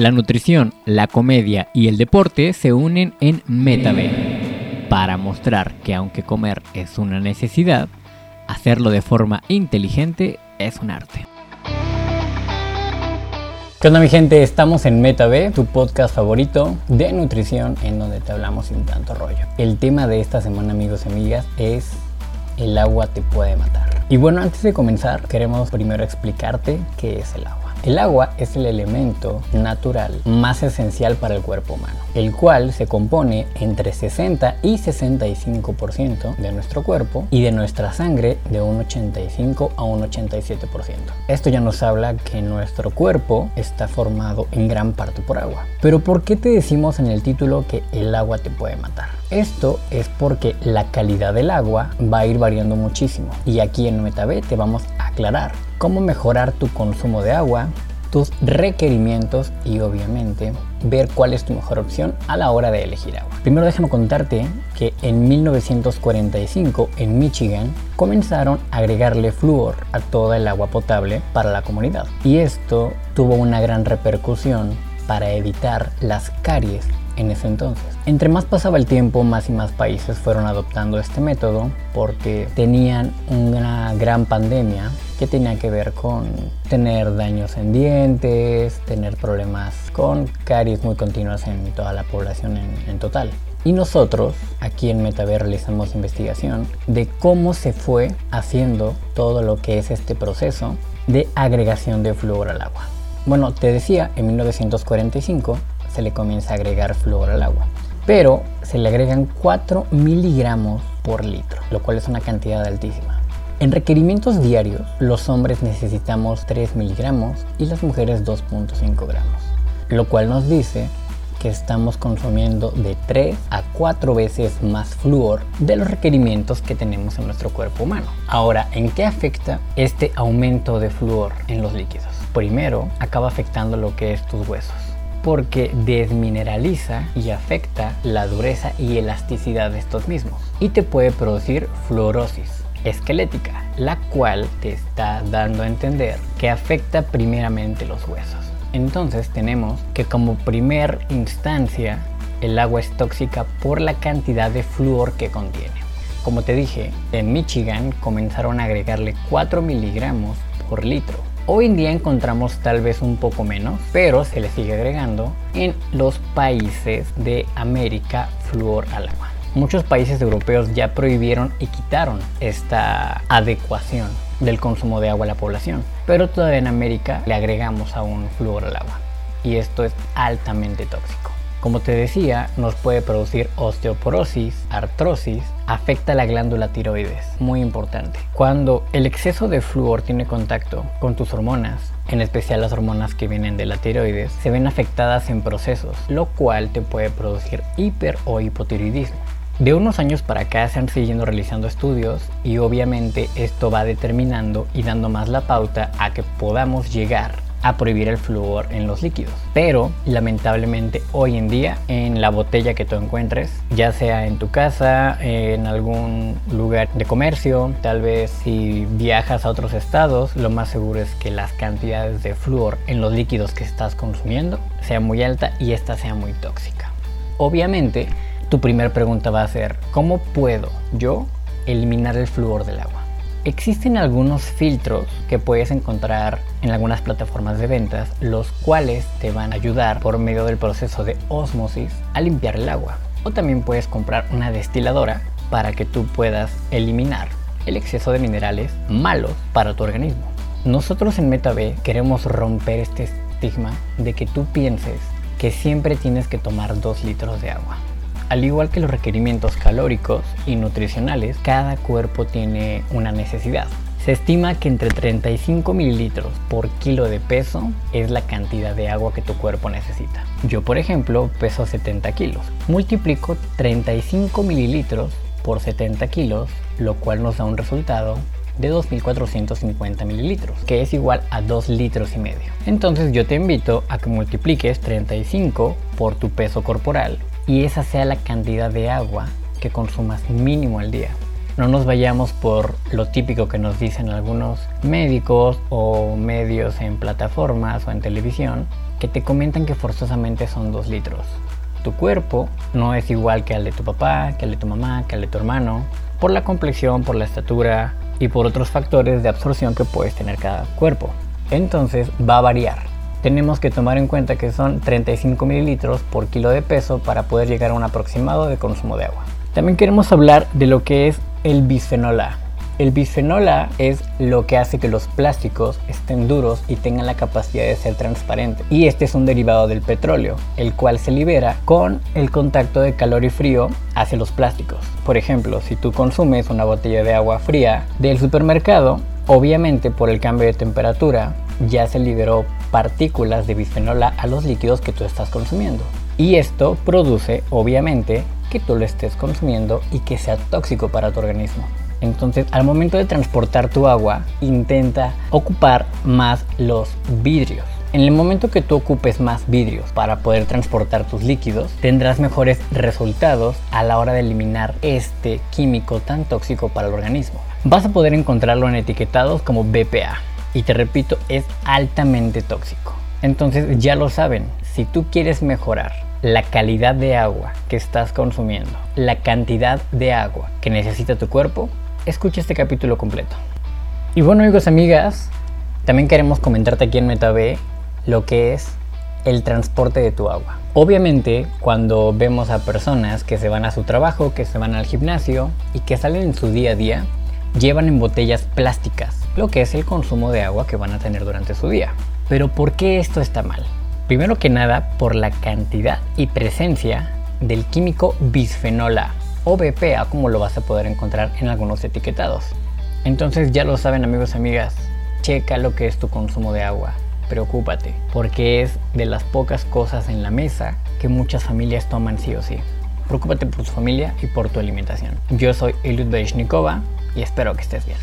La nutrición, la comedia y el deporte se unen en MetaB para mostrar que aunque comer es una necesidad, hacerlo de forma inteligente es un arte. ¿Qué onda mi gente? Estamos en MetaB, tu podcast favorito de nutrición en donde te hablamos sin tanto rollo. El tema de esta semana amigos y amigas es el agua te puede matar. Y bueno, antes de comenzar, queremos primero explicarte qué es el agua. El agua es el elemento natural más esencial para el cuerpo humano, el cual se compone entre 60 y 65% de nuestro cuerpo y de nuestra sangre de un 85 a un 87%. Esto ya nos habla que nuestro cuerpo está formado en gran parte por agua. Pero ¿por qué te decimos en el título que el agua te puede matar? Esto es porque la calidad del agua va a ir variando muchísimo y aquí en MetaB te vamos a aclarar cómo mejorar tu consumo de agua, tus requerimientos y obviamente ver cuál es tu mejor opción a la hora de elegir agua. Primero déjame contarte que en 1945 en Michigan comenzaron a agregarle flúor a toda el agua potable para la comunidad y esto tuvo una gran repercusión para evitar las caries en ese entonces. Entre más pasaba el tiempo, más y más países fueron adoptando este método porque tenían una gran pandemia que tenía que ver con tener daños en dientes, tener problemas con caries muy continuas en toda la población en, total. Y nosotros aquí en Metaver realizamos investigación de cómo se fue haciendo todo lo que es este proceso de agregación de flúor al agua. Bueno, te decía, en 1945 se le comienza a agregar flúor al agua. Pero se le agregan 4 miligramos por litro, lo cual es una cantidad altísima. En requerimientos diarios, los hombres necesitamos 3 miligramos y las mujeres 2.5 gramos, lo cual nos dice que estamos consumiendo de 3 a 4 veces más flúor de los requerimientos que tenemos en nuestro cuerpo humano. Ahora, ¿en qué afecta este aumento de flúor en los líquidos? Primero, acaba afectando lo que es tus huesos porque desmineraliza y afecta la dureza y elasticidad de estos mismos y te puede producir fluorosis esquelética, la cual te está dando a entender que afecta primeramente los huesos. Entonces tenemos que como primer instancia el agua es tóxica por la cantidad de flúor que contiene. Como te dije, en Michigan comenzaron a agregarle 4 miligramos por litro Hoy en día encontramos tal vez un poco menos, pero se le sigue agregando en los países de América flúor al agua. Muchos países europeos ya prohibieron y quitaron esta adecuación del consumo de agua a la población, pero todavía en América le agregamos aún flúor al agua y esto es altamente tóxico. Como te decía, nos puede producir osteoporosis, artrosis, afecta la glándula tiroides, muy importante. Cuando el exceso de flúor tiene contacto con tus hormonas, en especial las hormonas que vienen de la tiroides, se ven afectadas en procesos, lo cual te puede producir hiper o hipotiroidismo. De unos años para acá se han siguiendo realizando estudios y obviamente esto va determinando y dando más la pauta a que podamos llegar a prohibir el flúor en los líquidos. Pero lamentablemente hoy en día en la botella que tú encuentres, ya sea en tu casa, en algún lugar de comercio, tal vez si viajas a otros estados, lo más seguro es que las cantidades de flúor en los líquidos que estás consumiendo sea muy alta y esta sea muy tóxica. Obviamente, tu primera pregunta va a ser, ¿cómo puedo yo eliminar el flúor del agua? Existen algunos filtros que puedes encontrar en algunas plataformas de ventas, los cuales te van a ayudar por medio del proceso de osmosis a limpiar el agua. O también puedes comprar una destiladora para que tú puedas eliminar el exceso de minerales malos para tu organismo. Nosotros en MetaB queremos romper este estigma de que tú pienses que siempre tienes que tomar 2 litros de agua. Al igual que los requerimientos calóricos y nutricionales, cada cuerpo tiene una necesidad. Se estima que entre 35 mililitros por kilo de peso es la cantidad de agua que tu cuerpo necesita. Yo, por ejemplo, peso 70 kilos. Multiplico 35 mililitros por 70 kilos, lo cual nos da un resultado de 2.450 mililitros, que es igual a 2 litros y medio. Entonces yo te invito a que multipliques 35 por tu peso corporal y esa sea la cantidad de agua que consumas mínimo al día. no nos vayamos por lo típico que nos dicen algunos médicos o medios en plataformas o en televisión, que te comentan que forzosamente son 2 litros. Tu cuerpo no es igual que al de tu papá, que al de tu mamá, que al de tu hermano, por la complexión, por la estatura y por otros factores de absorción que puedes tener cada cuerpo. Entonces va a variar tenemos que tomar en cuenta que son 35 mililitros por kilo de peso para poder llegar a un aproximado de consumo de agua. También queremos hablar de lo que es el bisfenol A. El bisfenol A es lo que hace que los plásticos estén duros y tengan la capacidad de ser transparentes. Y este es un derivado del petróleo, el cual se libera con el contacto de calor y frío hacia los plásticos. Por ejemplo, si tú consumes una botella de agua fría del supermercado, obviamente por el cambio de temperatura ya se liberó partículas de bisfenol A a los líquidos que tú estás consumiendo. Y esto produce, obviamente, que tú lo estés consumiendo y que sea tóxico para tu organismo. Entonces, al momento de transportar tu agua, intenta ocupar más los vidrios. En el momento que tú ocupes más vidrios para poder transportar tus líquidos, tendrás mejores resultados a la hora de eliminar este químico tan tóxico para el organismo. Vas a poder encontrarlo en etiquetados como BPA, y te repito, es altamente tóxico. Entonces ya lo saben, si tú quieres mejorar la calidad de agua que estás consumiendo, la cantidad de agua que necesita tu cuerpo, escucha este capítulo completo. Y bueno amigos, amigas, también queremos comentarte aquí en MetaB lo que es el transporte de tu agua. Obviamente, cuando vemos a personas que se van a su trabajo, que se van al gimnasio y que salen en su día a día, llevan en botellas plásticas lo que es el consumo de agua que van a tener durante su día. Pero ¿por qué esto está mal? Primero que nada, por la cantidad y presencia del químico bisfenol A o BPA como lo vas a poder encontrar en algunos etiquetados. Entonces ya lo saben amigos y amigas, checa lo que es tu consumo de agua. Preocúpate, porque es de las pocas cosas en la mesa que muchas familias toman sí o sí. Preocúpate por tu familia y por tu alimentación. Yo soy Eliud Beishnikova y espero que estés bien.